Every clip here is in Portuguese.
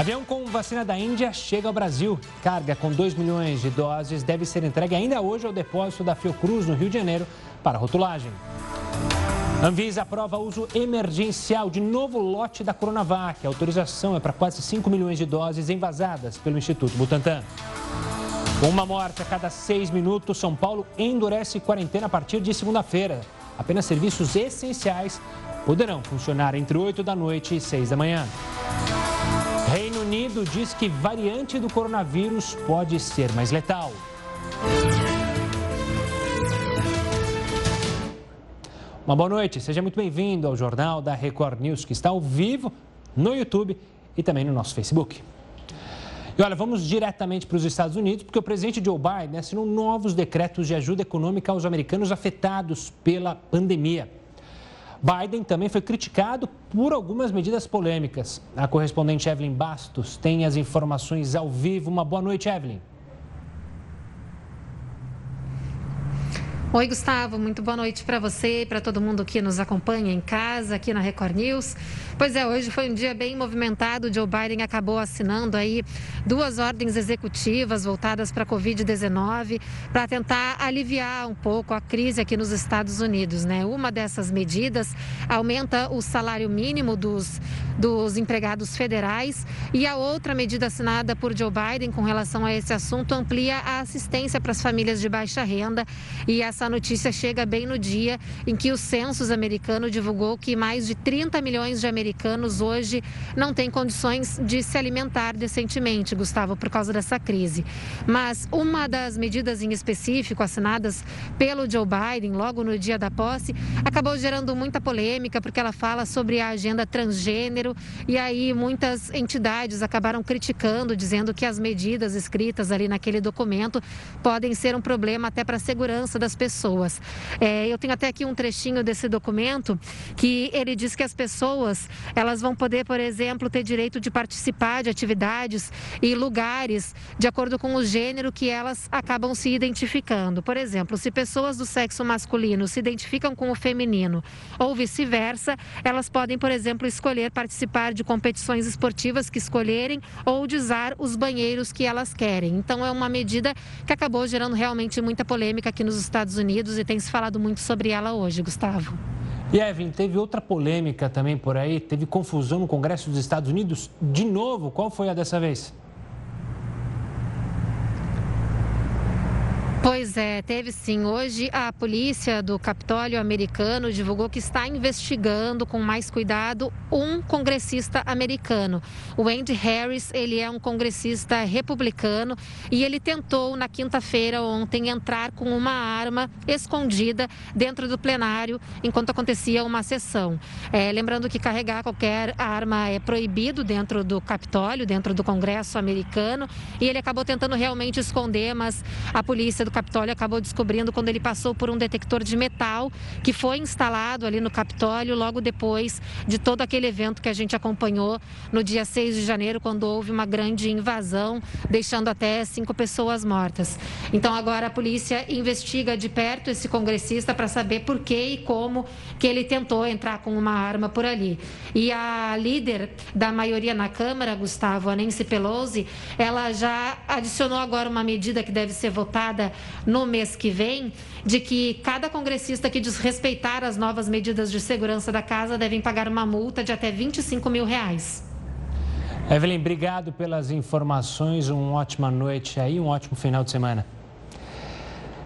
Avião com vacina da Índia chega ao Brasil. Carga com 2 milhões de doses deve ser entregue ainda hoje ao depósito da Fiocruz, no Rio de Janeiro, para rotulagem. Anvisa aprova uso emergencial de novo lote da Coronavac. A autorização é para quase 5 milhões de doses envasadas pelo Instituto Butantan. Com uma morte a cada seis minutos, São Paulo endurece quarentena a partir de segunda-feira. Apenas serviços essenciais poderão funcionar entre 8 da noite e 6 da manhã. Reino Unido diz que variante do coronavírus pode ser mais letal. Uma boa noite, seja muito bem-vindo ao Jornal da Record News, que está ao vivo no YouTube e também no nosso Facebook. E olha, vamos diretamente para os Estados Unidos, porque o presidente Joe Biden assinou novos decretos de ajuda econômica aos americanos afetados pela pandemia. Biden também foi criticado por algumas medidas polêmicas. A correspondente Evelyn Bastos tem as informações ao vivo. Uma boa noite, Evelyn. Oi, Gustavo, muito boa noite para você e para todo mundo que nos acompanha em casa, aqui na Record News. Pois é, hoje foi um dia bem movimentado. Joe Biden acabou assinando aí duas ordens executivas voltadas para a Covid-19 para tentar aliviar um pouco a crise aqui nos Estados Unidos, né? Uma dessas medidas aumenta o salário mínimo dos, dos empregados federais e a outra medida assinada por Joe Biden com relação a esse assunto amplia a assistência para as famílias de baixa renda e essa notícia chega bem no dia em que o census americano divulgou que mais de 30 milhões de americanos americanos hoje não têm condições de se alimentar decentemente, Gustavo, por causa dessa crise. Mas uma das medidas em específico assinadas pelo Joe Biden logo no dia da posse acabou gerando muita polêmica porque ela fala sobre a agenda transgênero e aí muitas entidades acabaram criticando, dizendo que as medidas escritas ali naquele documento podem ser um problema até para a segurança das pessoas. É, eu tenho até aqui um trechinho desse documento que ele diz que as pessoas elas vão poder, por exemplo, ter direito de participar de atividades e lugares de acordo com o gênero que elas acabam se identificando. Por exemplo, se pessoas do sexo masculino se identificam com o feminino ou vice-versa, elas podem, por exemplo, escolher participar de competições esportivas que escolherem ou de usar os banheiros que elas querem. Então, é uma medida que acabou gerando realmente muita polêmica aqui nos Estados Unidos e tem se falado muito sobre ela hoje, Gustavo. E Evan, teve outra polêmica também por aí, teve confusão no Congresso dos Estados Unidos. De novo, qual foi a dessa vez? Pois é, teve sim. Hoje a polícia do Capitólio americano divulgou que está investigando com mais cuidado um congressista americano. O Andy Harris, ele é um congressista republicano e ele tentou na quinta-feira ontem entrar com uma arma escondida dentro do plenário enquanto acontecia uma sessão. É, lembrando que carregar qualquer arma é proibido dentro do Capitólio, dentro do Congresso americano, e ele acabou tentando realmente esconder, mas a polícia do do Capitólio acabou descobrindo quando ele passou por um detector de metal que foi instalado ali no Capitólio logo depois de todo aquele evento que a gente acompanhou no dia 6 de janeiro, quando houve uma grande invasão, deixando até cinco pessoas mortas. Então agora a polícia investiga de perto esse congressista para saber por que e como que ele tentou entrar com uma arma por ali. E a líder da maioria na Câmara, Gustavo, a Nancy Pelosi, ela já adicionou agora uma medida que deve ser votada no mês que vem, de que cada congressista que desrespeitar as novas medidas de segurança da casa devem pagar uma multa de até 25 mil reais. Evelyn, obrigado pelas informações. Uma ótima noite aí, um ótimo final de semana.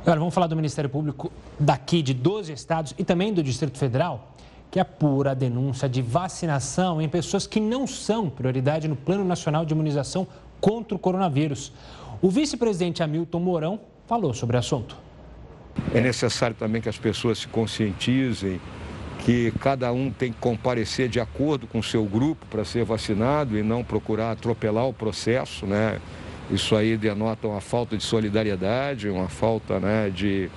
Agora, vamos falar do Ministério Público daqui de 12 estados e também do Distrito Federal, que apura a denúncia de vacinação em pessoas que não são prioridade no Plano Nacional de Imunização contra o coronavírus. O vice-presidente Hamilton Mourão falou sobre o assunto. É necessário também que as pessoas se conscientizem que cada um tem que comparecer de acordo com o seu grupo para ser vacinado e não procurar atropelar o processo, né? Isso aí denota uma falta de solidariedade, uma falta né, de,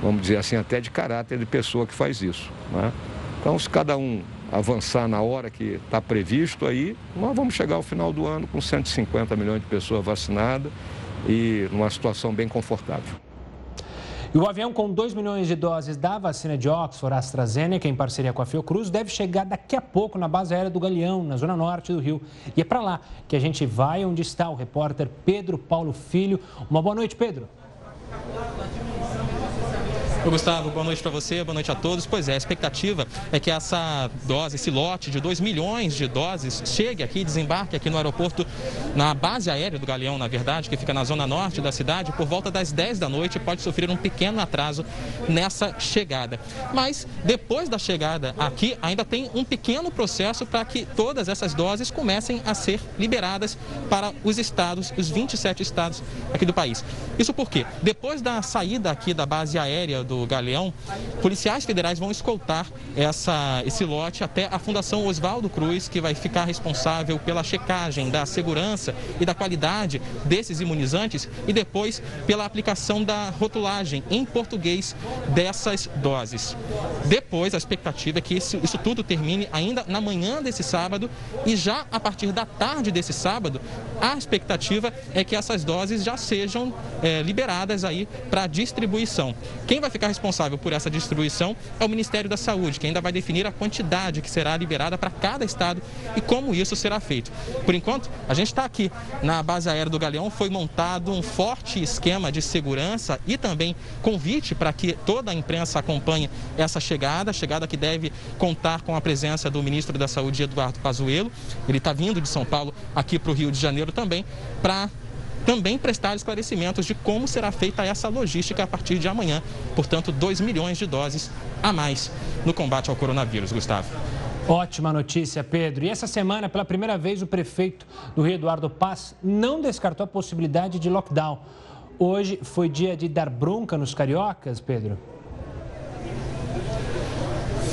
vamos dizer assim, até de caráter de pessoa que faz isso. Né? Então, se cada um avançar na hora que está previsto aí, nós vamos chegar ao final do ano com 150 milhões de pessoas vacinadas e numa situação bem confortável. E o avião com 2 milhões de doses da vacina de Oxford AstraZeneca, em parceria com a Fiocruz, deve chegar daqui a pouco na base aérea do Galeão, na zona norte do Rio. E é para lá que a gente vai, onde está o repórter Pedro Paulo Filho. Uma boa noite, Pedro. Oi, Gustavo, boa noite para você, boa noite a todos. Pois é, a expectativa é que essa dose, esse lote de 2 milhões de doses chegue aqui, desembarque aqui no aeroporto, na base aérea do Galeão, na verdade, que fica na zona norte da cidade, por volta das 10 da noite, pode sofrer um pequeno atraso nessa chegada. Mas depois da chegada aqui, ainda tem um pequeno processo para que todas essas doses comecem a ser liberadas para os estados, os 27 estados aqui do país. Isso porque depois da saída aqui da base aérea do do Galeão, policiais federais vão escoltar essa, esse lote até a Fundação Oswaldo Cruz, que vai ficar responsável pela checagem da segurança e da qualidade desses imunizantes e depois pela aplicação da rotulagem em português dessas doses. Depois, a expectativa é que isso, isso tudo termine ainda na manhã desse sábado e já a partir da tarde desse sábado, a expectativa é que essas doses já sejam é, liberadas aí para distribuição. Quem vai ficar ficar responsável por essa distribuição é o Ministério da Saúde, que ainda vai definir a quantidade que será liberada para cada estado e como isso será feito. Por enquanto, a gente está aqui na base aérea do Galeão, foi montado um forte esquema de segurança e também convite para que toda a imprensa acompanhe essa chegada, chegada que deve contar com a presença do ministro da Saúde, Eduardo Pazuello. Ele está vindo de São Paulo aqui para o Rio de Janeiro também para também prestar esclarecimentos de como será feita essa logística a partir de amanhã. Portanto, 2 milhões de doses a mais no combate ao coronavírus, Gustavo. Ótima notícia, Pedro. E essa semana, pela primeira vez, o prefeito do Rio Eduardo Paz não descartou a possibilidade de lockdown. Hoje foi dia de dar bronca nos cariocas, Pedro?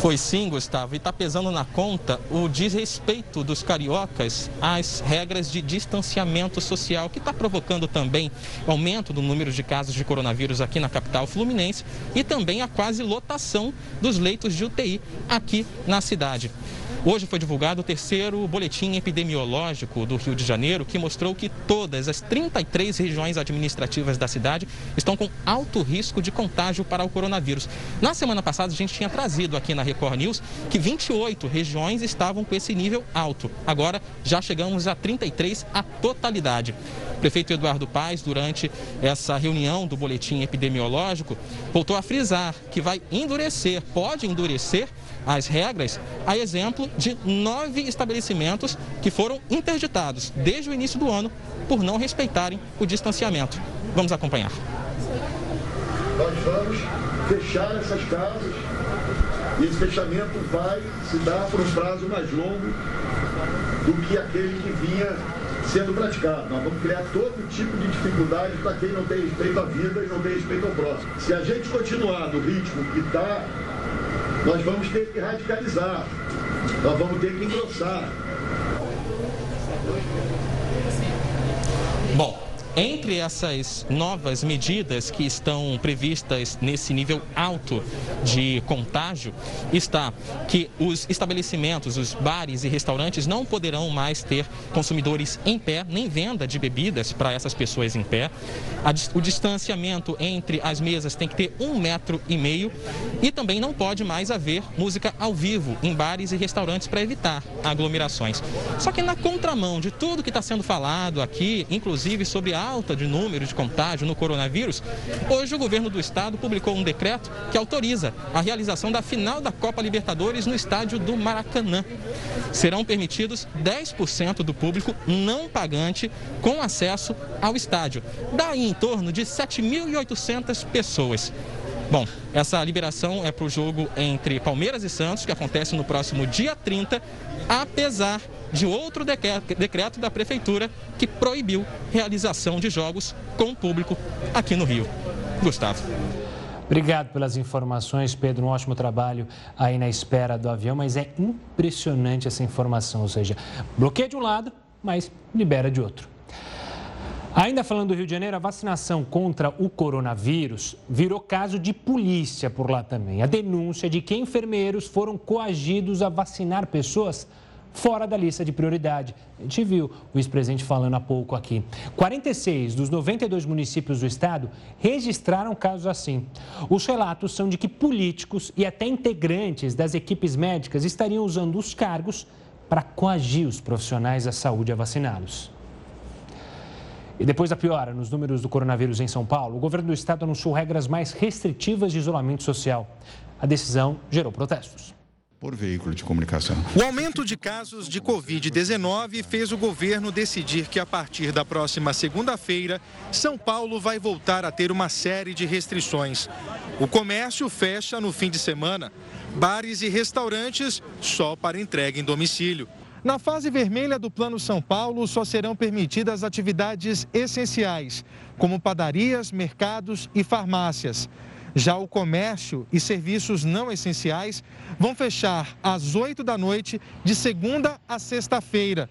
Foi sim, Gustavo, e está pesando na conta o desrespeito dos cariocas às regras de distanciamento social, que está provocando também aumento do número de casos de coronavírus aqui na capital fluminense e também a quase lotação dos leitos de UTI aqui na cidade. Hoje foi divulgado o terceiro boletim epidemiológico do Rio de Janeiro, que mostrou que todas as 33 regiões administrativas da cidade estão com alto risco de contágio para o coronavírus. Na semana passada, a gente tinha trazido aqui na Record News que 28 regiões estavam com esse nível alto. Agora já chegamos a 33, a totalidade. Prefeito Eduardo Paes, durante essa reunião do boletim epidemiológico, voltou a frisar que vai endurecer, pode endurecer as regras, a exemplo de nove estabelecimentos que foram interditados desde o início do ano por não respeitarem o distanciamento. Vamos acompanhar. Nós vamos fechar essas casas e esse fechamento vai se dar por um prazo mais longo do que aquele que vinha sendo praticado. Nós vamos criar todo tipo de dificuldade para quem não tem respeito à vida e não tem respeito ao próximo. Se a gente continuar no ritmo que está nós vamos ter que radicalizar, nós vamos ter que engrossar. Entre essas novas medidas que estão previstas nesse nível alto de contágio, está que os estabelecimentos, os bares e restaurantes não poderão mais ter consumidores em pé, nem venda de bebidas para essas pessoas em pé. O distanciamento entre as mesas tem que ter um metro e meio e também não pode mais haver música ao vivo em bares e restaurantes para evitar aglomerações. Só que na contramão de tudo que está sendo falado aqui, inclusive sobre a alta de número de contágio no coronavírus, hoje o governo do estado publicou um decreto que autoriza a realização da final da Copa Libertadores no estádio do Maracanã. Serão permitidos 10% do público não pagante com acesso ao estádio. Daí em torno de 7.800 pessoas. Bom, essa liberação é para o jogo entre Palmeiras e Santos, que acontece no próximo dia 30, apesar outro decreto da Prefeitura que proibiu realização de jogos com público aqui no Rio. Gustavo. Obrigado pelas informações, Pedro. Um ótimo trabalho aí na espera do avião, mas é impressionante essa informação, ou seja, bloqueia de um lado, mas libera de outro. Ainda falando do Rio de Janeiro, a vacinação contra o coronavírus virou caso de polícia por lá também. A denúncia de que enfermeiros foram coagidos a vacinar pessoas fora da lista de prioridade. A gente viu o ex-presidente falando há pouco aqui. 46 dos 92 municípios do estado registraram casos assim. Os relatos são de que políticos e até integrantes das equipes médicas estariam usando os cargos para coagir os profissionais da saúde a vaciná-los. E depois da piora nos números do coronavírus em São Paulo, o governo do estado anunciou regras mais restritivas de isolamento social. A decisão gerou protestos por veículo de comunicação. O aumento de casos de Covid-19 fez o governo decidir que a partir da próxima segunda-feira, São Paulo vai voltar a ter uma série de restrições. O comércio fecha no fim de semana, bares e restaurantes só para entrega em domicílio. Na fase vermelha do Plano São Paulo, só serão permitidas atividades essenciais, como padarias, mercados e farmácias. Já o comércio e serviços não essenciais vão fechar às 8 da noite, de segunda a sexta-feira,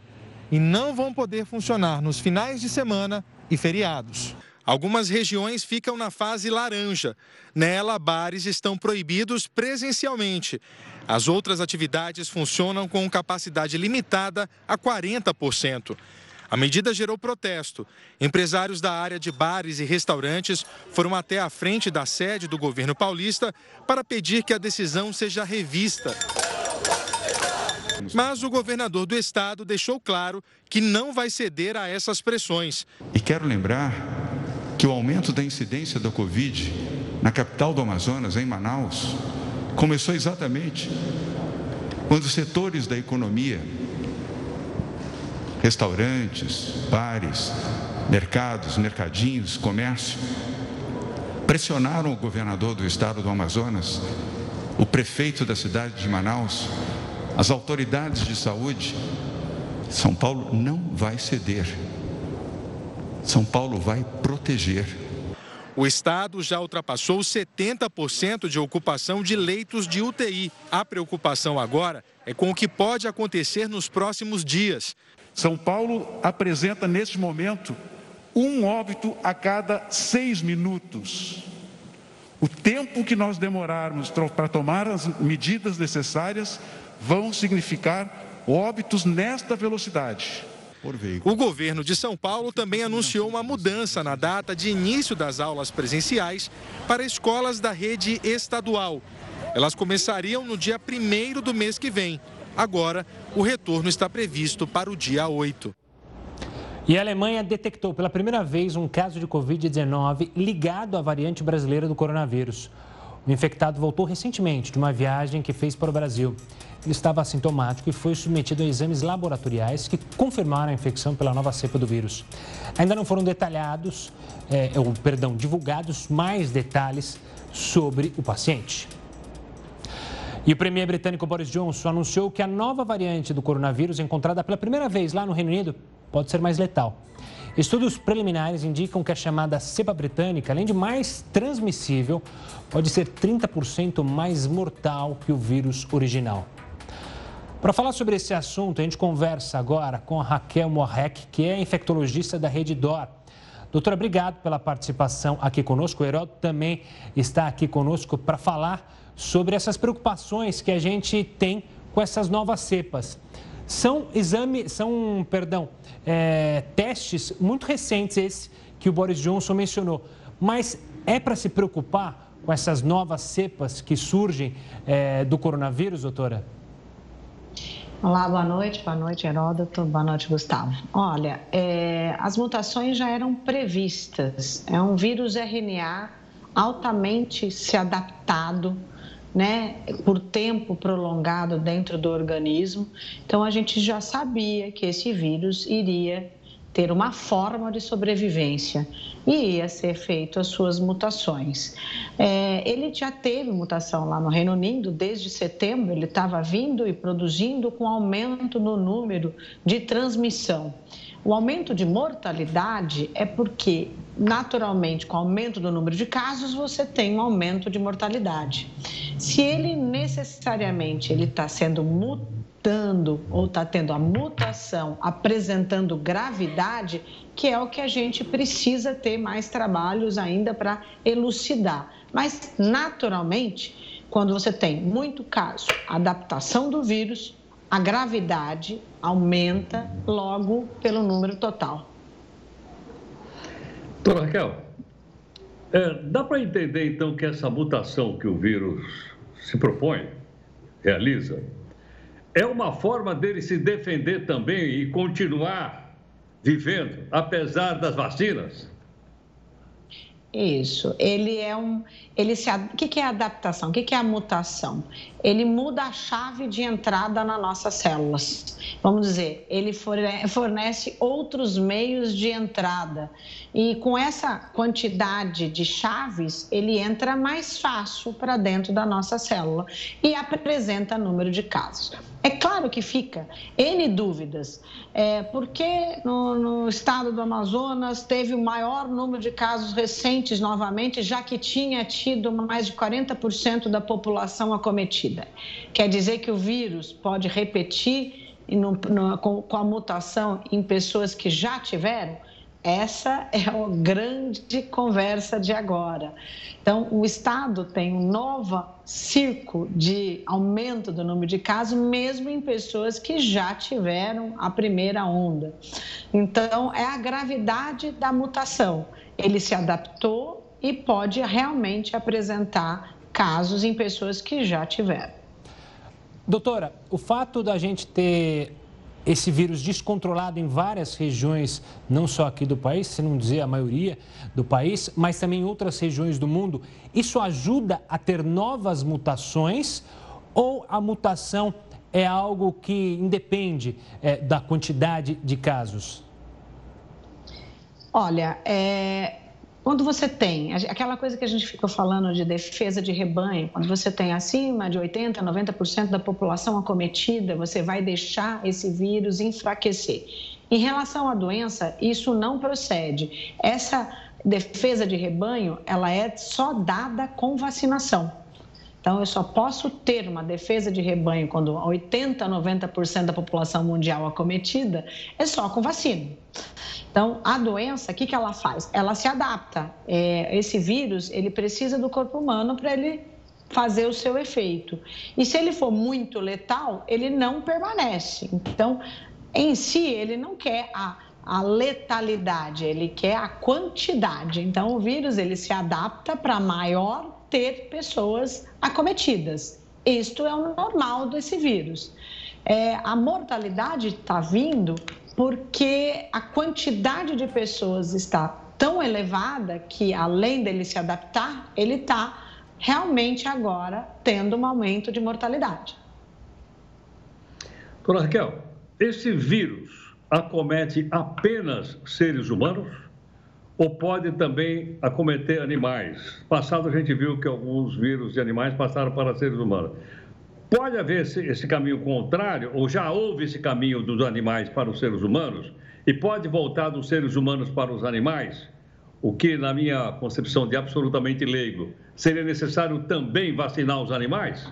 e não vão poder funcionar nos finais de semana e feriados. Algumas regiões ficam na fase laranja. Nela, bares estão proibidos presencialmente. As outras atividades funcionam com capacidade limitada a 40%. A medida gerou protesto. Empresários da área de bares e restaurantes foram até a frente da sede do governo paulista para pedir que a decisão seja revista. Mas o governador do estado deixou claro que não vai ceder a essas pressões. E quero lembrar que o aumento da incidência da Covid na capital do Amazonas, em Manaus, começou exatamente quando setores da economia, restaurantes, bares, mercados, mercadinhos, comércio, pressionaram o governador do estado do Amazonas, o prefeito da cidade de Manaus, as autoridades de saúde. São Paulo não vai ceder. São Paulo vai proteger. O estado já ultrapassou 70% de ocupação de leitos de UTI. A preocupação agora é com o que pode acontecer nos próximos dias. São Paulo apresenta neste momento um óbito a cada seis minutos. O tempo que nós demorarmos para tomar as medidas necessárias vão significar óbitos nesta velocidade. O governo de São Paulo também anunciou uma mudança na data de início das aulas presenciais para escolas da rede estadual. Elas começariam no dia 1 do mês que vem. Agora, o retorno está previsto para o dia 8. E a Alemanha detectou pela primeira vez um caso de Covid-19 ligado à variante brasileira do coronavírus. O infectado voltou recentemente de uma viagem que fez para o Brasil. Ele estava assintomático e foi submetido a exames laboratoriais que confirmaram a infecção pela nova cepa do vírus. Ainda não foram detalhados, é, ou, perdão, divulgados mais detalhes sobre o paciente. E o premier britânico Boris Johnson anunciou que a nova variante do coronavírus, encontrada pela primeira vez lá no Reino Unido, pode ser mais letal. Estudos preliminares indicam que a chamada cepa britânica, além de mais transmissível, pode ser 30% mais mortal que o vírus original. Para falar sobre esse assunto, a gente conversa agora com a Raquel Morrec, que é infectologista da Rede DOR. Doutora, obrigado pela participação aqui conosco. O Heródoto também está aqui conosco para falar sobre essas preocupações que a gente tem com essas novas cepas. São exame, são, perdão, é, testes muito recentes esse que o Boris Johnson mencionou. Mas é para se preocupar com essas novas cepas que surgem é, do coronavírus, doutora? Olá, boa noite, boa noite, Heródoto, boa noite, Gustavo. Olha, é, as mutações já eram previstas. É um vírus RNA altamente se adaptado, né, por tempo prolongado dentro do organismo. Então, a gente já sabia que esse vírus iria ter uma forma de sobrevivência e ia ser feito as suas mutações. É, ele já teve mutação lá no Reino Unido desde setembro, ele estava vindo e produzindo com aumento no número de transmissão. O aumento de mortalidade é porque, naturalmente, com o aumento do número de casos, você tem um aumento de mortalidade. Se ele necessariamente ele está sendo mutado, mutando ou está tendo a mutação apresentando gravidade, que é o que a gente precisa ter mais trabalhos ainda para elucidar. Mas, naturalmente, quando você tem muito caso, adaptação do vírus, a gravidade aumenta logo pelo número total. Doutora Raquel, é, dá para entender então que essa mutação que o vírus se propõe, realiza, é uma forma dele se defender também e continuar vivendo, apesar das vacinas? Isso. Ele é um. Ele se, o que é adaptação? O que é a mutação? Ele muda a chave de entrada nas nossas células. Vamos dizer, ele fornece outros meios de entrada. E com essa quantidade de chaves, ele entra mais fácil para dentro da nossa célula e apresenta número de casos. É claro que fica N dúvidas. É, por que no, no, estado do Amazonas teve o maior número de casos recentes novamente, já que tinha tido mais de 40% da população acometida? Quer dizer que o vírus pode repetir no, no, com, com a mutação em pessoas que já tiveram? Essa é a grande conversa de agora. Então, o Estado tem um novo circo de aumento do número de casos, mesmo em pessoas que já tiveram a primeira onda. Então, é a gravidade da mutação. Ele se adaptou e pode realmente apresentar casos em pessoas que já tiveram. Doutora, o fato da gente ter esse vírus descontrolado em várias regiões, não só aqui do país, se não dizer a maioria do país, mas também em outras regiões do mundo, isso ajuda a ter novas mutações ou a mutação é algo que independe é, da quantidade de casos? Olha, é, quando você tem aquela coisa que a gente ficou falando de defesa de rebanho, quando você tem acima de 80%, 90% da população acometida, você vai deixar esse vírus enfraquecer. Em relação à doença, isso não procede. Essa defesa de rebanho, ela é só dada com vacinação. Então, eu só posso ter uma defesa de rebanho quando 80%, 90% da população mundial acometida, é só com vacina. Então, a doença, o que, que ela faz? Ela se adapta. É, esse vírus, ele precisa do corpo humano para ele fazer o seu efeito. E se ele for muito letal, ele não permanece. Então, em si, ele não quer a, a letalidade, ele quer a quantidade. Então, o vírus, ele se adapta para maior ter pessoas acometidas. Isto é o normal desse vírus. É, a mortalidade está vindo porque a quantidade de pessoas está tão elevada que, além dele se adaptar, ele está realmente agora tendo um aumento de mortalidade. Dona Raquel, esse vírus acomete apenas seres humanos ou pode também acometer animais? Passado a gente viu que alguns vírus de animais passaram para seres humanos. Pode haver esse, esse, caminho contrário, ou já houve esse caminho dos animais para os seres humanos, e pode voltar dos seres humanos para os animais? O que, na minha concepção de absolutamente leigo, seria necessário também vacinar os animais?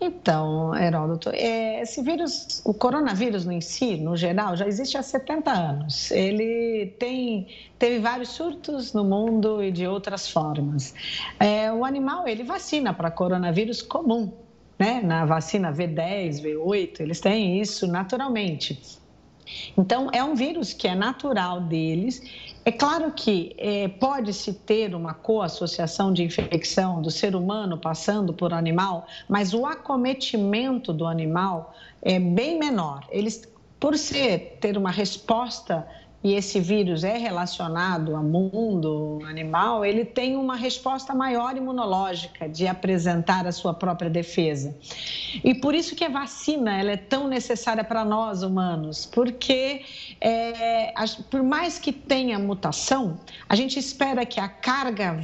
Então, Heródoto, é, esse vírus, o coronavírus no si, no geral, já existe há 70 anos. Ele tem, teve vários surtos no mundo e de outras formas. É, o animal, ele vacina para coronavírus comum, né? Na vacina V10, V8, eles têm isso naturalmente. Então, é um vírus que é natural deles é claro que é, pode-se ter uma coassociação de infecção do ser humano passando por animal, mas o acometimento do animal é bem menor. Eles, por ser ter uma resposta e esse vírus é relacionado ao mundo animal, ele tem uma resposta maior imunológica de apresentar a sua própria defesa. E por isso que a vacina ela é tão necessária para nós humanos, porque é, por mais que tenha mutação, a gente espera que a carga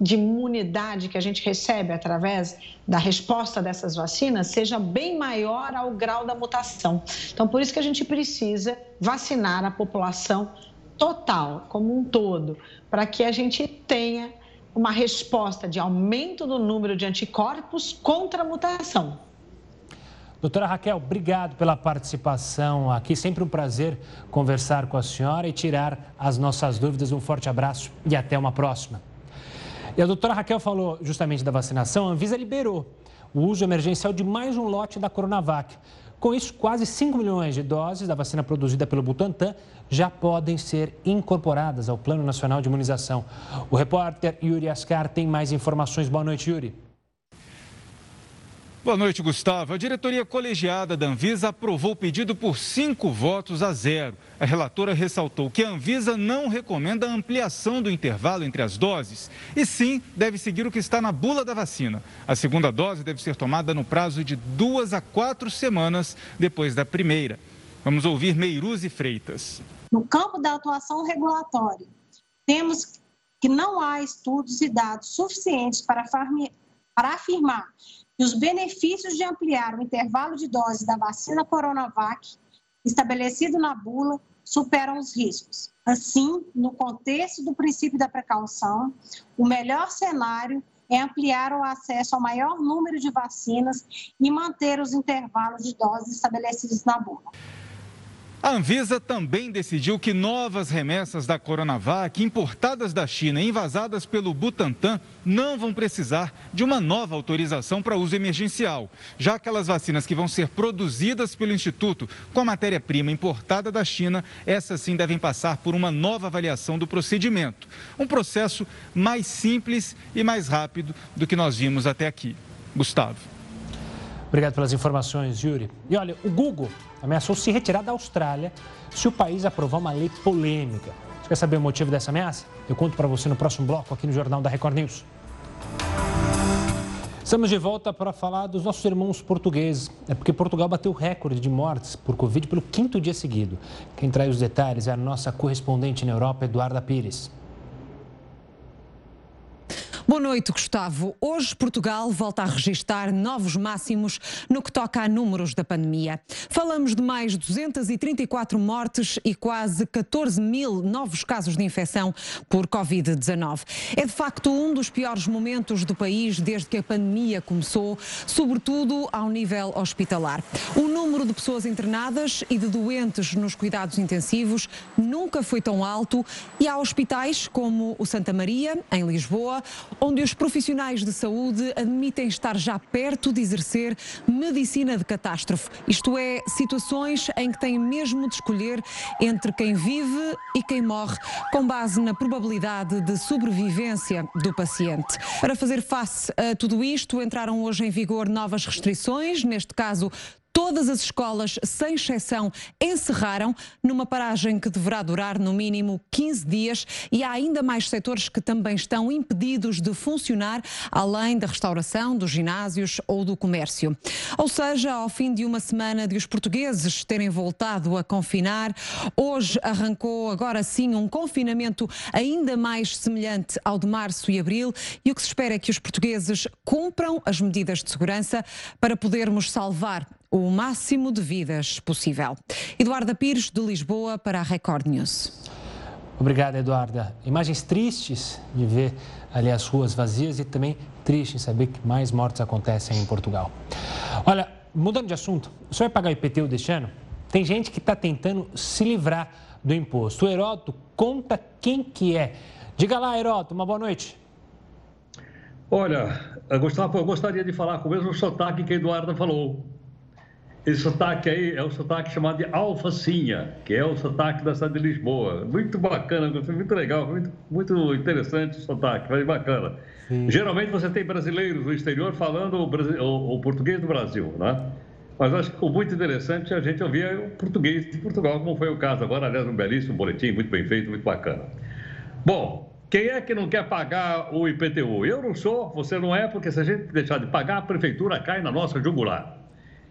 de imunidade que a gente recebe através da resposta dessas vacinas seja bem maior ao grau da mutação. Então, por isso que a gente precisa vacinar a população total, como um todo, para que a gente tenha uma resposta de aumento do número de anticorpos contra a mutação. Doutora Raquel, obrigado pela participação aqui. Sempre um prazer conversar com a senhora e tirar as nossas dúvidas. Um forte abraço e até uma próxima. E a doutora Raquel falou justamente da vacinação. A Anvisa liberou o uso emergencial de mais um lote da Coronavac. Com isso, quase 5 milhões de doses da vacina produzida pelo Butantan já podem ser incorporadas ao Plano Nacional de Imunização. O repórter Yuri Ascar tem mais informações. Boa noite, Yuri. Boa noite, Gustavo. A diretoria colegiada da Anvisa aprovou o pedido por cinco votos a zero. A relatora ressaltou que a Anvisa não recomenda a ampliação do intervalo entre as doses e sim deve seguir o que está na bula da vacina. A segunda dose deve ser tomada no prazo de duas a quatro semanas depois da primeira. Vamos ouvir Meiruzi Freitas. No campo da atuação regulatória, temos que não há estudos e dados suficientes para, para afirmar que os benefícios de ampliar o intervalo de dose da vacina Coronavac, estabelecido na bula, superam os riscos. Assim, no contexto do princípio da precaução, o melhor cenário é ampliar o acesso ao maior número de vacinas e manter os intervalos de doses estabelecidos na bula. A Anvisa também decidiu que novas remessas da Coronavac importadas da China e envasadas pelo Butantan não vão precisar de uma nova autorização para uso emergencial. Já aquelas vacinas que vão ser produzidas pelo Instituto com a matéria-prima importada da China, essas sim devem passar por uma nova avaliação do procedimento. Um processo mais simples e mais rápido do que nós vimos até aqui. Gustavo. Obrigado pelas informações, Yuri. E olha, o Google ameaçou se retirar da Austrália se o país aprovar uma lei polêmica. Você quer saber o motivo dessa ameaça? Eu conto para você no próximo bloco aqui no Jornal da Record News. Estamos de volta para falar dos nossos irmãos portugueses. É porque Portugal bateu recorde de mortes por Covid pelo quinto dia seguido. Quem traz os detalhes é a nossa correspondente na Europa, Eduarda Pires. Boa noite, Gustavo. Hoje Portugal volta a registrar novos máximos no que toca a números da pandemia. Falamos de mais 234 mortes e quase 14 mil novos casos de infecção por Covid-19. É de facto um dos piores momentos do país desde que a pandemia começou, sobretudo ao nível hospitalar. O número de pessoas internadas e de doentes nos cuidados intensivos nunca foi tão alto e há hospitais como o Santa Maria, em Lisboa, onde os profissionais de saúde admitem estar já perto de exercer medicina de catástrofe, isto é, situações em que têm mesmo de escolher entre quem vive e quem morre, com base na probabilidade de sobrevivência do paciente. Para fazer face a tudo isto, entraram hoje em vigor novas restrições, neste caso Todas as escolas, sem exceção, encerraram numa paragem que deverá durar no mínimo 15 dias e há ainda mais setores que também estão impedidos de funcionar, além da restauração, dos ginásios ou do comércio. Ou seja, ao fim de uma semana de os portugueses terem voltado a confinar, hoje arrancou agora sim um confinamento ainda mais semelhante ao de março e abril e o que se espera é que os portugueses cumpram as medidas de segurança para podermos salvar o máximo de vidas possível. Eduarda Pires, de Lisboa, para a Record News. Obrigado, Eduarda. Imagens tristes de ver ali as ruas vazias e também triste em saber que mais mortes acontecem em Portugal. Olha, mudando de assunto, o senhor vai pagar o IPTU deste ano? Tem gente que está tentando se livrar do imposto. O Heródoto conta quem que é. Diga lá, Heródoto, uma boa noite. Olha, Gustavo, eu gostaria de falar com o mesmo sotaque que a Eduarda falou. Esse sotaque aí é o sotaque chamado de alfacinha, que é o sotaque da cidade de Lisboa. Muito bacana, muito legal, muito, muito interessante o sotaque, foi bacana. Sim. Geralmente você tem brasileiros no exterior falando o, o, o, português do Brasil, né? Mas acho que o muito interessante é a gente ouvir o português de Portugal, como foi o caso agora. Aliás, um belíssimo boletim, muito bem feito, muito bacana. Bom, quem é que não quer pagar o IPTU? Eu não sou, você não é, porque se a gente deixar de pagar, a prefeitura cai na nossa jugular.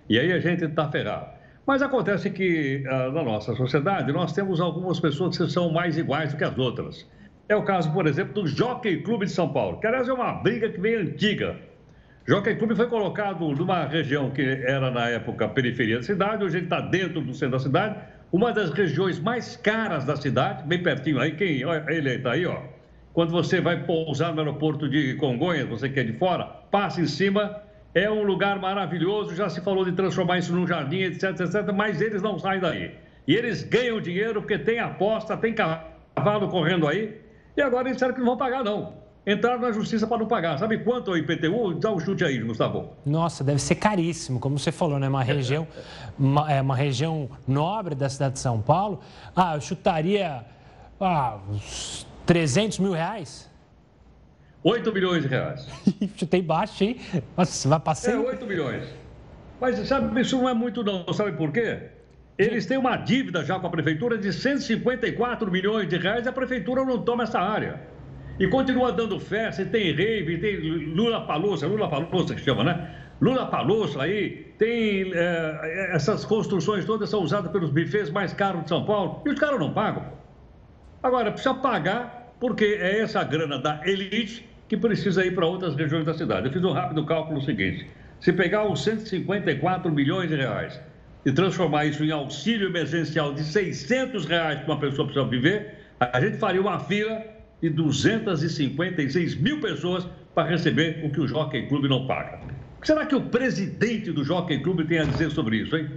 E aí a gente está ferrado. Mas acontece que ah, na nossa sociedade nós temos algumas pessoas que são mais iguais do que as outras. É o caso, por exemplo, do Jockey Clube de São Paulo, que aliás é uma briga que vem antiga. Jockey Clube foi colocado numa região que era na época periferia da cidade, hoje ele está dentro do centro da cidade, uma das regiões mais caras da cidade, bem pertinho aí, quem, ele está aí, ó. Quando você vai pousar no aeroporto de Congonhas, você que é de fora, passa em cima é um lugar maravilhoso, já se falou de transformar isso num jardim, etc, etc, mas eles não saem daí. E eles ganham dinheiro porque tem aposta, tem cavalo correndo aí, e agora eles disseram que não vão pagar, não. entraram na justiça para não pagar. Sabe quanto é o IPTU? Dá um chute aí, Gustavo. Nossa, deve ser caríssimo, como você falou, né? Uma região, uma, é uma região nobre da cidade de São Paulo. Ah, eu chutaria ah, uns 300 mil reais. 8 milhões de reais. Chutei baixo, hein? Nossa, vai passar. É, 8 milhões. Mas sabe, isso não é muito não. Sabe por quê? Eles têm uma dívida já com a prefeitura de 154 milhões de reais e a prefeitura não toma essa área. E continua dando festa, tem rave, tem Lula Palusa, Lula Palusa que chama, né? Lula Palusa aí, tem é, essas construções todas são usadas pelos bufês mais caros de São Paulo e os caras não pagam. Agora, precisa pagar porque é essa grana da elite que precisa ir para outras regiões da cidade. Eu fiz um rápido cálculo seguinte. Se pegar os 154 milhões de reais e transformar isso em auxílio emergencial de 600 reais para uma pessoa precisa viver, a gente faria uma fila de 256 mil pessoas para receber o que o Jockey Clube não paga. Será que o presidente do Jockey Clube tem a dizer sobre isso, hein?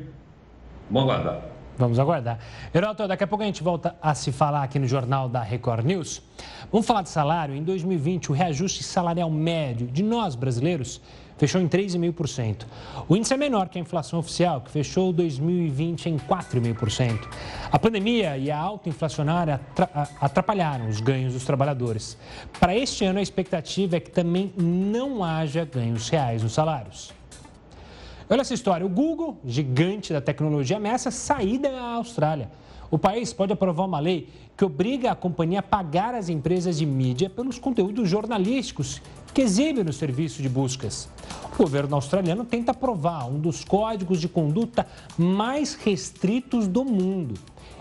Vamos aguardar. Vamos aguardar. Heroto, daqui a pouco a gente volta a se falar aqui no Jornal da Record News. Vamos falar de salário. Em 2020, o reajuste salarial médio de nós brasileiros fechou em 3,5%. O índice é menor que a inflação oficial, que fechou 2020 em 4,5%. A pandemia e a alta inflacionária atrapalharam os ganhos dos trabalhadores. Para este ano, a expectativa é que também não haja ganhos reais nos salários. Olha essa história: o Google, gigante da tecnologia, ameaça sair da Austrália. O país pode aprovar uma lei que obriga a companhia a pagar as empresas de mídia pelos conteúdos jornalísticos que exibem no serviço de buscas. O governo australiano tenta aprovar um dos códigos de conduta mais restritos do mundo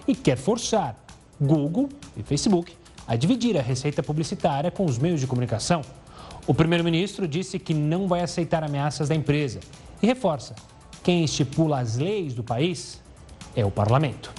e quer forçar Google e Facebook a dividir a receita publicitária com os meios de comunicação. O primeiro-ministro disse que não vai aceitar ameaças da empresa e reforça: quem estipula as leis do país é o parlamento.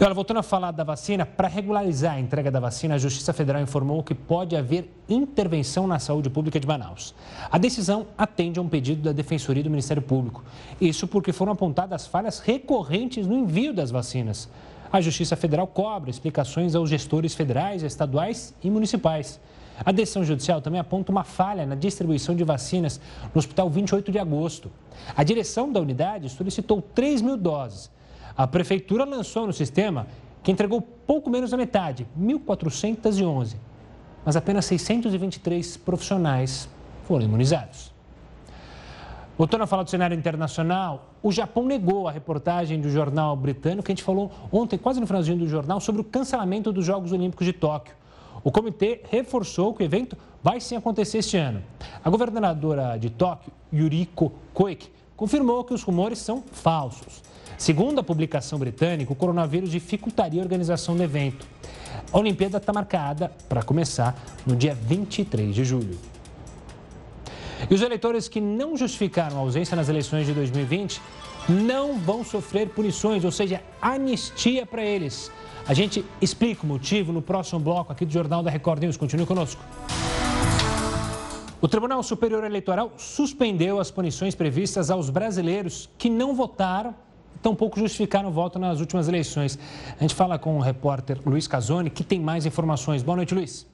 E olha, voltando a falar da vacina, para regularizar a entrega da vacina, a Justiça Federal informou que pode haver intervenção na saúde pública de Manaus. A decisão atende a um pedido da Defensoria do Ministério Público. Isso porque foram apontadas falhas recorrentes no envio das vacinas. A Justiça Federal cobra explicações aos gestores federais, estaduais e municipais. A decisão judicial também aponta uma falha na distribuição de vacinas no Hospital 28 de Agosto. A direção da unidade solicitou 3 mil doses a prefeitura lançou no sistema que entregou pouco menos da metade, 1.411. Mas apenas 623 profissionais foram imunizados. Voltando a falar do cenário internacional, o Japão negou a reportagem do jornal britânico que a gente falou ontem, quase no finalzinho do jornal, sobre o cancelamento dos Jogos Olímpicos de Tóquio. O comitê reforçou que o evento vai sim acontecer este ano. A governadora de Tóquio, Yuriko Koike, confirmou que os rumores são falsos. Segundo a publicação britânica, o coronavírus dificultaria a organização do evento. A Olimpíada está marcada para começar no dia 23 de julho. E os eleitores que não justificaram a ausência nas eleições de 2020 não vão sofrer punições, ou seja, anistia para eles. A gente explica o motivo no próximo bloco aqui do Jornal da Record News. Continue conosco. O Tribunal Superior Eleitoral suspendeu as punições previstas aos brasileiros que não votaram tampouco justificaram o voto nas últimas eleições. A gente fala com o repórter Luiz Casoni, que tem mais informações. Boa noite, Luiz.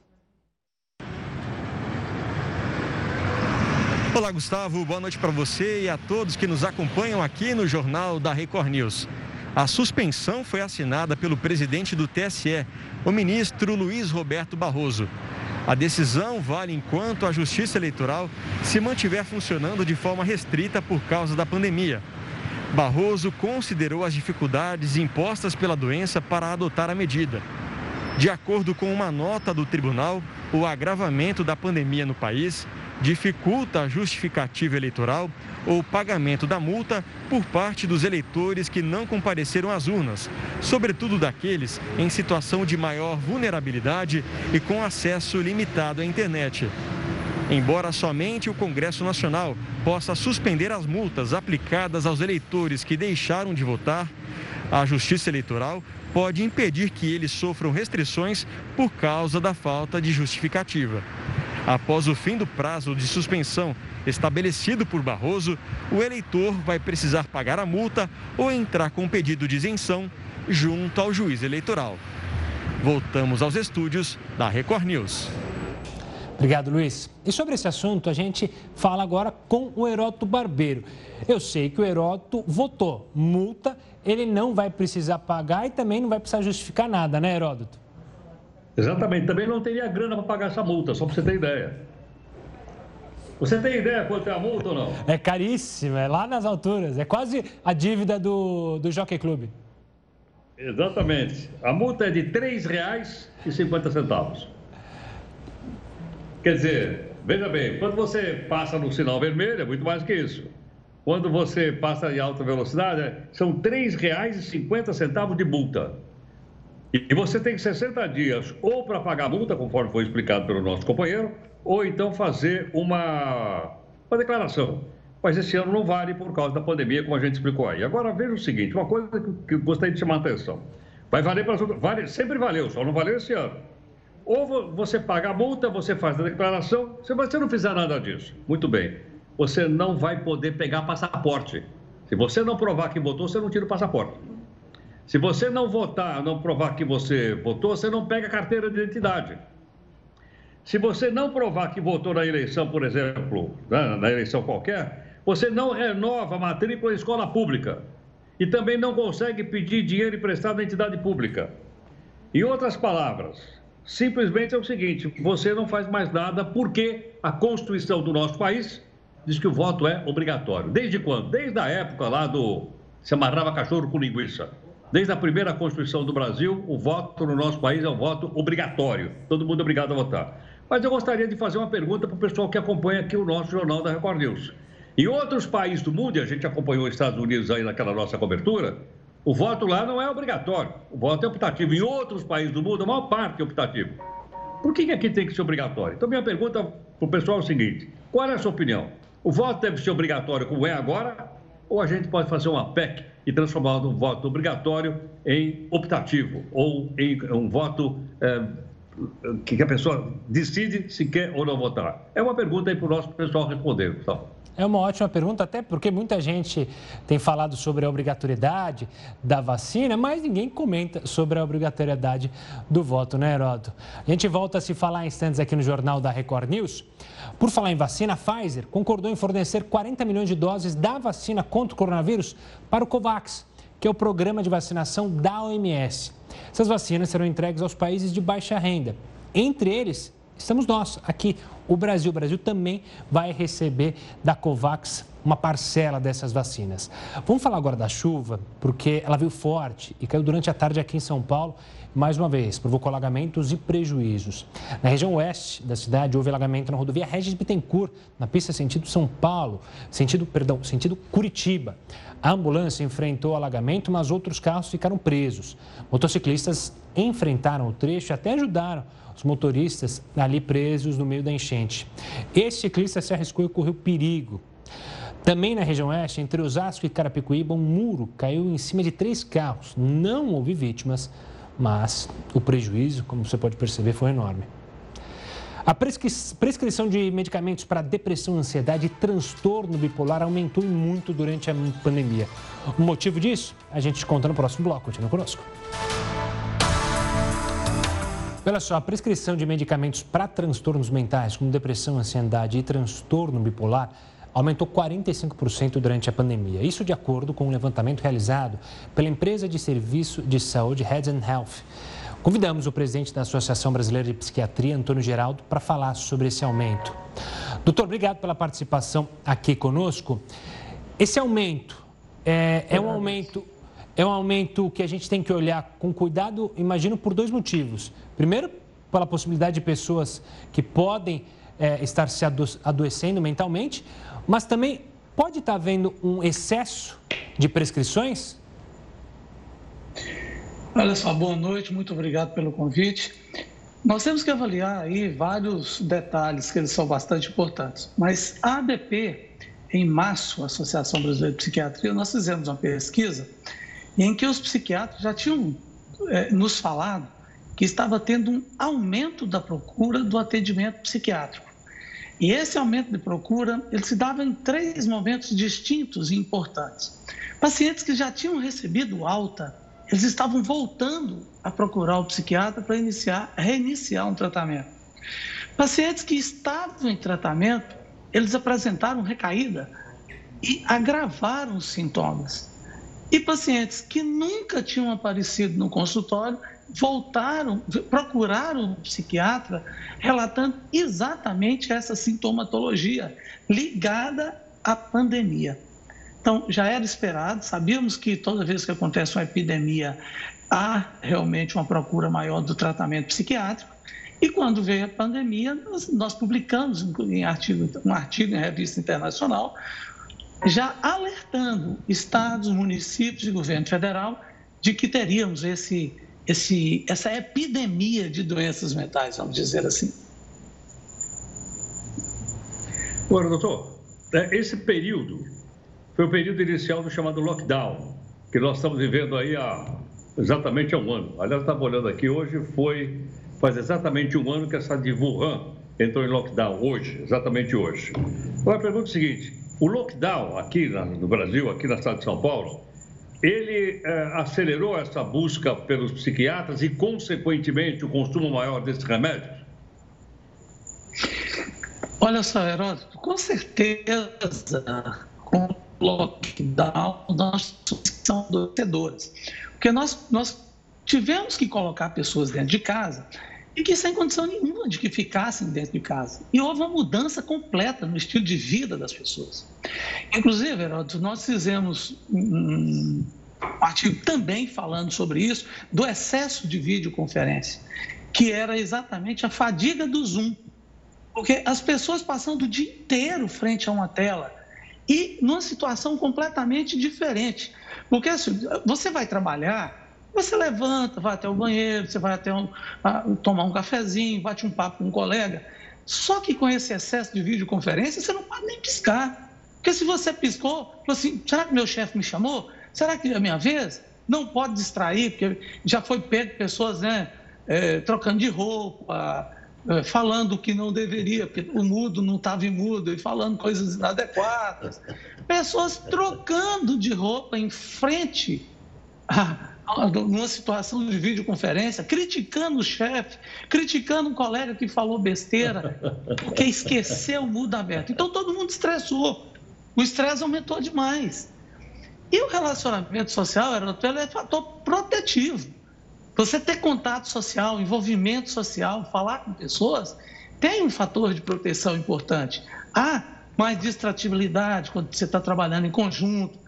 Olá, Gustavo. Boa noite para você e a todos que nos acompanham aqui no Jornal da Record News. A suspensão foi assinada pelo presidente do TSE, o ministro Luiz Roberto Barroso. A decisão vale enquanto a Justiça Eleitoral se mantiver funcionando de forma restrita por causa da pandemia. Barroso considerou as dificuldades impostas pela doença para adotar a medida. De acordo com uma nota do tribunal, o agravamento da pandemia no país dificulta a justificativa eleitoral ou pagamento da multa por parte dos eleitores que não compareceram às urnas, sobretudo daqueles em situação de maior vulnerabilidade e com acesso limitado à internet. Embora somente o Congresso Nacional possa suspender as multas aplicadas aos eleitores que deixaram de votar, a Justiça Eleitoral pode impedir que eles sofram restrições por causa da falta de justificativa. Após o fim do prazo de suspensão estabelecido por Barroso, o eleitor vai precisar pagar a multa ou entrar com pedido de isenção junto ao juiz eleitoral. Voltamos aos estúdios da Record News. Obrigado, Luiz. E sobre esse assunto, a gente fala agora com o Heródoto Barbeiro. Eu sei que o Heródoto votou multa, ele não vai precisar pagar e também não vai precisar justificar nada, né, Heródoto? Exatamente, também não teria grana para pagar essa multa, só para você ter ideia. Você tem ideia quanto é a multa ou não? É caríssima, é lá nas alturas. É quase a dívida do, do Jockey Club. Exatamente. A multa é de R$ 3,50. Quer dizer, veja bem, quando você passa no sinal vermelho, é muito mais que isso. Quando você passa em alta velocidade, são R$ 3,50 de multa. E você tem 60 dias ou para pagar a multa, conforme foi explicado pelo nosso companheiro, ou então fazer uma, uma declaração. Mas esse ano não vale por causa da pandemia, como a gente explicou aí. Agora, veja o seguinte, uma coisa que eu gostaria de chamar a atenção. Vai valer para. Vale, sempre valeu, só não valeu esse ano. Ou você paga a multa, você faz a declaração, se você não fizer nada disso, muito bem, você não vai poder pegar passaporte. Se você não provar que votou, você não tira o passaporte. Se você não votar, não provar que você votou, você não pega carteira de identidade. Se você não provar que votou na eleição, por exemplo, né, na eleição qualquer, você não renova a matrícula em escola pública. E também não consegue pedir dinheiro emprestado à entidade pública. Em outras palavras, Simplesmente é o seguinte: você não faz mais nada porque a Constituição do nosso país diz que o voto é obrigatório. Desde quando? Desde a época lá do. Se amarrava cachorro com linguiça. Desde a primeira Constituição do Brasil, o voto no nosso país é um voto obrigatório. Todo mundo é obrigado a votar. Mas eu gostaria de fazer uma pergunta para o pessoal que acompanha aqui o nosso jornal da Record News. Em outros países do mundo, e a gente acompanhou os Estados Unidos aí naquela nossa cobertura, o voto lá não é obrigatório, o voto é optativo. Em outros países do mundo, a maior parte é optativo. Por que, aqui tem que ser obrigatório? Então, minha pergunta para o pessoal é o seguinte: qual é a sua opinião? O voto deve ser obrigatório como é agora? Ou a gente pode fazer uma PEC e transformar o voto obrigatório em optativo? Ou em um voto é, que a pessoa decide se quer ou não votar? É uma pergunta aí para o nosso pessoal responder, pessoal. É uma ótima pergunta, até porque muita gente tem falado sobre a obrigatoriedade da vacina, mas ninguém comenta sobre a obrigatoriedade do voto, né, Heródoto? A gente volta a se falar em instantes aqui no Jornal da Record News. Por falar em vacina, a Pfizer concordou em fornecer 40 milhões de doses da vacina contra o coronavírus para o COVAX, que é o programa de vacinação da OMS. Essas vacinas serão entregues aos países de baixa renda, entre eles estamos nós aqui, o Brasil. O Brasil também vai receber da COVAX uma parcela dessas vacinas. Vamos falar agora da chuva, porque ela veio forte e caiu durante a tarde aqui em São Paulo. Mais uma vez, provocou alagamentos e prejuízos. Na região oeste da cidade, houve alagamento na rodovia Regis Bittencourt, na pista sentido São Paulo, sentido, perdão, sentido Curitiba. A ambulância enfrentou alagamento, mas outros carros ficaram presos. Motociclistas enfrentaram o trecho e até ajudaram os motoristas ali presos no meio da enchente. Esse ciclista se arriscou e correu perigo. Também na região oeste, entre Osasco e Carapicuíba, um muro caiu em cima de três carros. Não houve vítimas, mas o prejuízo, como você pode perceber, foi enorme. A prescrição de medicamentos para depressão, ansiedade e transtorno bipolar aumentou muito durante a pandemia. O motivo disso, a gente conta no próximo bloco. Continua conosco. Olha só, a prescrição de medicamentos para transtornos mentais, como depressão, ansiedade e transtorno bipolar, aumentou 45% durante a pandemia. Isso de acordo com um levantamento realizado pela empresa de serviço de saúde Head Health. Convidamos o presidente da Associação Brasileira de Psiquiatria, Antônio Geraldo, para falar sobre esse aumento. Doutor, obrigado pela participação aqui conosco. Esse aumento é, é um aumento é um aumento que a gente tem que olhar com cuidado, imagino, por dois motivos. Primeiro, pela possibilidade de pessoas que podem é, estar se adoecendo mentalmente, mas também pode estar havendo um excesso de prescrições? Olha só, boa noite, muito obrigado pelo convite. Nós temos que avaliar aí vários detalhes que eles são bastante importantes, mas a ABP, em março, a Associação Brasileira de Psiquiatria, nós fizemos uma pesquisa em que os psiquiatras já tinham é, nos falado que estava tendo um aumento da procura do atendimento psiquiátrico. E esse aumento de procura, ele se dava em três momentos distintos e importantes. Pacientes que já tinham recebido alta, eles estavam voltando a procurar o psiquiatra para iniciar, reiniciar um tratamento. Pacientes que estavam em tratamento, eles apresentaram recaída e agravaram os sintomas. E pacientes que nunca tinham aparecido no consultório voltaram, procuraram um psiquiatra relatando exatamente essa sintomatologia ligada à pandemia. Então, já era esperado, sabíamos que toda vez que acontece uma epidemia, há realmente uma procura maior do tratamento psiquiátrico. E quando veio a pandemia, nós, nós publicamos em artigo, um artigo em revista internacional, já alertando estados, municípios e governo federal de que teríamos esse, esse, essa epidemia de doenças mentais, vamos dizer assim. Agora, doutor, é, esse período foi o período inicial do chamado lockdown, que nós estamos vivendo aí há exatamente um ano. Aliás, estava olhando aqui, hoje foi, faz exatamente um ano que essa de Wuhan entrou em lockdown, hoje, exatamente hoje. Agora, a pergunta é a seguinte, o lockdown aqui no Brasil, aqui na cidade de São Paulo, ele é, acelerou essa busca pelos psiquiatras e, consequentemente, o consumo maior desses remédios? Olha só, Heródoto, com certeza, com o lockdown, nós somos adoecedores. Porque nós, nós tivemos que colocar pessoas dentro de casa e que sem condição nenhuma de que ficassem dentro de casa. E houve uma mudança completa no estilo de vida das pessoas. Inclusive, Heródoto, nós fizemos um artigo também falando sobre isso, do excesso de videoconferência, que era exatamente a fadiga do Zoom. Porque as pessoas passando o dia inteiro frente a uma tela e numa situação completamente diferente. Porque assim, você vai trabalhar você levanta, vai até o banheiro, você vai até um, tomar um cafezinho, bate um papo com um colega. Só que com esse excesso de videoconferência, você não pode nem piscar. Porque se você piscou, assim, será que meu chefe me chamou? Será que é a minha vez? Não pode distrair, porque já foi pego pessoas né, é, trocando de roupa, é, falando que não deveria, porque o mudo não estava mudo, e falando coisas inadequadas. Pessoas trocando de roupa em frente a, numa situação de videoconferência, criticando o chefe, criticando um colega que falou besteira, porque esqueceu o mudo aberto. Então todo mundo estressou. O estresse aumentou demais. E o relacionamento social era é fator protetivo. Você ter contato social, envolvimento social, falar com pessoas, tem um fator de proteção importante. Há mais distratibilidade quando você está trabalhando em conjunto.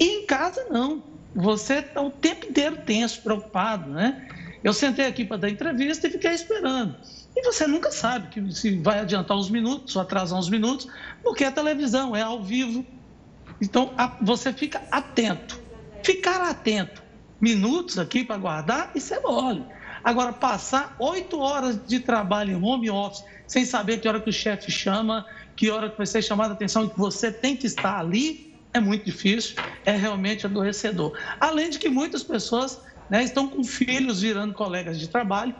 E em casa, não você está o tempo inteiro tenso, preocupado, né? Eu sentei aqui para dar entrevista e fiquei esperando. E você nunca sabe que se vai adiantar uns minutos ou atrasar uns minutos, porque é televisão, é ao vivo. Então, você fica atento. Ficar atento minutos aqui para guardar, isso é mole. Agora, passar oito horas de trabalho em home office, sem saber que hora que o chefe chama, que hora que vai ser chamada a atenção e que você tem que estar ali, é muito difícil, é realmente adoecedor. Além de que muitas pessoas né, estão com filhos virando colegas de trabalho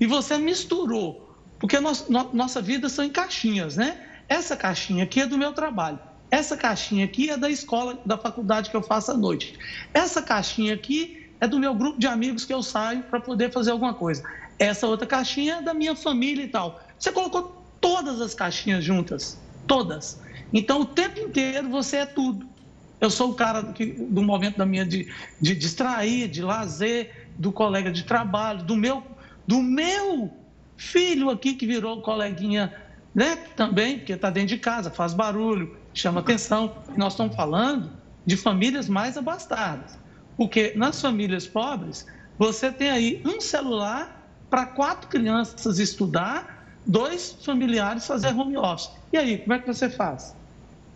e você misturou, porque nós, no, nossa vida são em caixinhas, né? Essa caixinha aqui é do meu trabalho. Essa caixinha aqui é da escola, da faculdade que eu faço à noite. Essa caixinha aqui é do meu grupo de amigos que eu saio para poder fazer alguma coisa. Essa outra caixinha é da minha família e tal. Você colocou todas as caixinhas juntas, todas. Então, o tempo inteiro você é tudo. Eu sou o cara que, do momento da minha de, de distrair, de lazer, do colega de trabalho, do meu, do meu filho aqui que virou coleguinha, né? Também, porque está dentro de casa, faz barulho, chama atenção. Nós estamos falando de famílias mais abastadas. Porque nas famílias pobres, você tem aí um celular para quatro crianças estudar, dois familiares fazer home office. E aí, como é que você faz?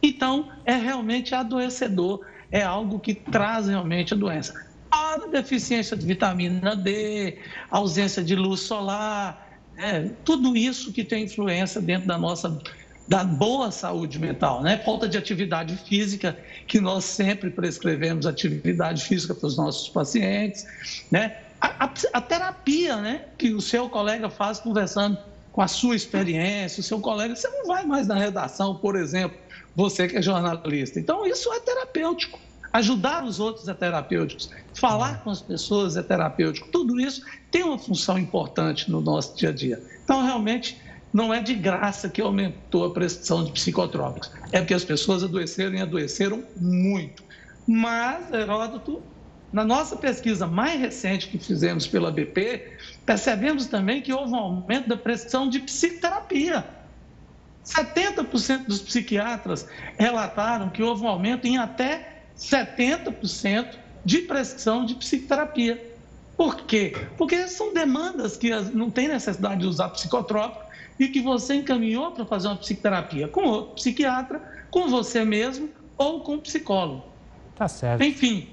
Então, é realmente adoecedor, é algo que traz realmente a doença. A deficiência de vitamina D, ausência de luz solar, é, tudo isso que tem influência dentro da nossa da boa saúde mental, né? Falta de atividade física, que nós sempre prescrevemos atividade física para os nossos pacientes, né? A, a, a, terapia, né? Que o seu colega faz conversando com a sua experiência, o seu colega, você não vai mais na redação, por exemplo, você que é jornalista. Então, isso é terapêutico. Ajudar os outros é terapêutico. Falar com as pessoas é terapêutico. Tudo isso tem uma função importante no nosso dia a dia. Então, realmente, não é de graça que aumentou a prescrição de psicotrópicos. É porque as pessoas adoeceram e adoeceram muito. Mas, Heródoto, na nossa pesquisa mais recente que fizemos pela BP, percebemos também que houve um aumento da prescrição de psicoterapia. 70% dos psiquiatras relataram que houve um aumento em até 70% de prescrição de psicoterapia. Por quê? Porque são demandas que não tem necessidade de usar psicotrópico e que você encaminhou para fazer uma psicoterapia com outro psiquiatra, com você mesmo ou com um psicólogo. Tá certo. Enfim,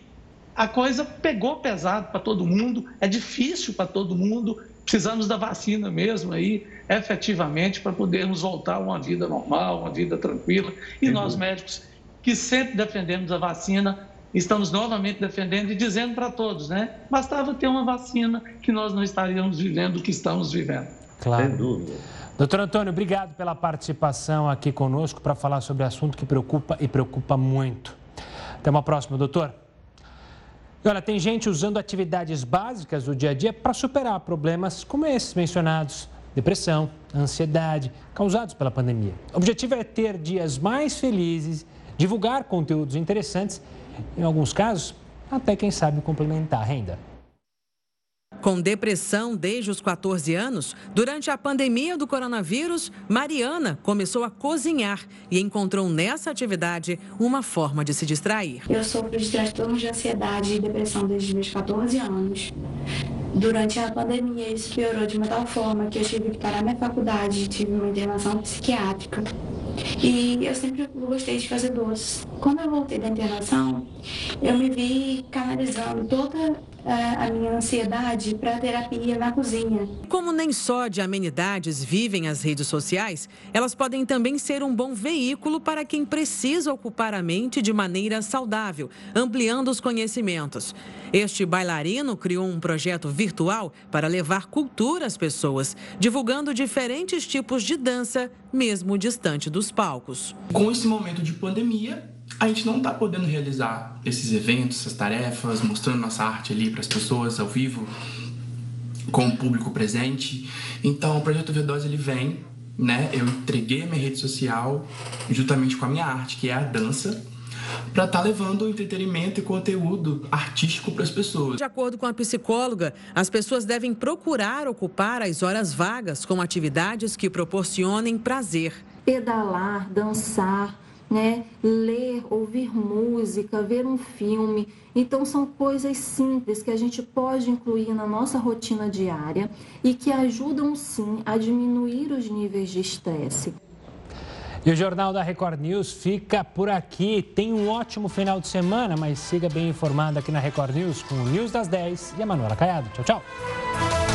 a coisa pegou pesado para todo mundo, é difícil para todo mundo. Precisamos da vacina mesmo aí, efetivamente, para podermos voltar a uma vida normal, uma vida tranquila. E nós, médicos, que sempre defendemos a vacina, estamos novamente defendendo e dizendo para todos, né? Bastava ter uma vacina que nós não estaríamos vivendo o que estamos vivendo. Claro. Sem dúvida. Doutor Antônio, obrigado pela participação aqui conosco para falar sobre assunto que preocupa e preocupa muito. Até uma próxima, doutor. Olha, tem gente usando atividades básicas do dia a dia para superar problemas como esses mencionados: depressão, ansiedade, causados pela pandemia. O objetivo é ter dias mais felizes, divulgar conteúdos interessantes, em alguns casos, até quem sabe complementar a renda. Com depressão desde os 14 anos, durante a pandemia do coronavírus, Mariana começou a cozinhar e encontrou nessa atividade uma forma de se distrair. Eu sofro de transtornos de ansiedade e depressão desde os meus 14 anos. Durante a pandemia, isso piorou de uma tal forma que eu tive que parar minha faculdade, tive uma internação psiquiátrica. E eu sempre gostei de fazer doces. Quando eu voltei da internação, eu me vi canalizando toda a minha ansiedade para terapia na cozinha. Como nem só de amenidades vivem as redes sociais, elas podem também ser um bom veículo para quem precisa ocupar a mente de maneira saudável, ampliando os conhecimentos. Este bailarino criou um projeto virtual para levar cultura às pessoas, divulgando diferentes tipos de dança, mesmo distante dos palcos. Com esse momento de pandemia, a gente não está podendo realizar esses eventos, essas tarefas, mostrando nossa arte ali para as pessoas ao vivo, com o público presente. Então, o projeto V2 ele vem, né? Eu entreguei minha rede social juntamente com a minha arte, que é a dança, para estar tá levando entretenimento e conteúdo artístico para as pessoas. De acordo com a psicóloga, as pessoas devem procurar ocupar as horas vagas com atividades que proporcionem prazer. Pedalar, dançar, né? Ler, ouvir música, ver um filme. Então são coisas simples que a gente pode incluir na nossa rotina diária e que ajudam sim a diminuir os níveis de estresse. E o Jornal da Record News fica por aqui. Tem um ótimo final de semana, mas siga bem informado aqui na Record News com o News das 10 e a Manuela Caiado. Tchau, tchau.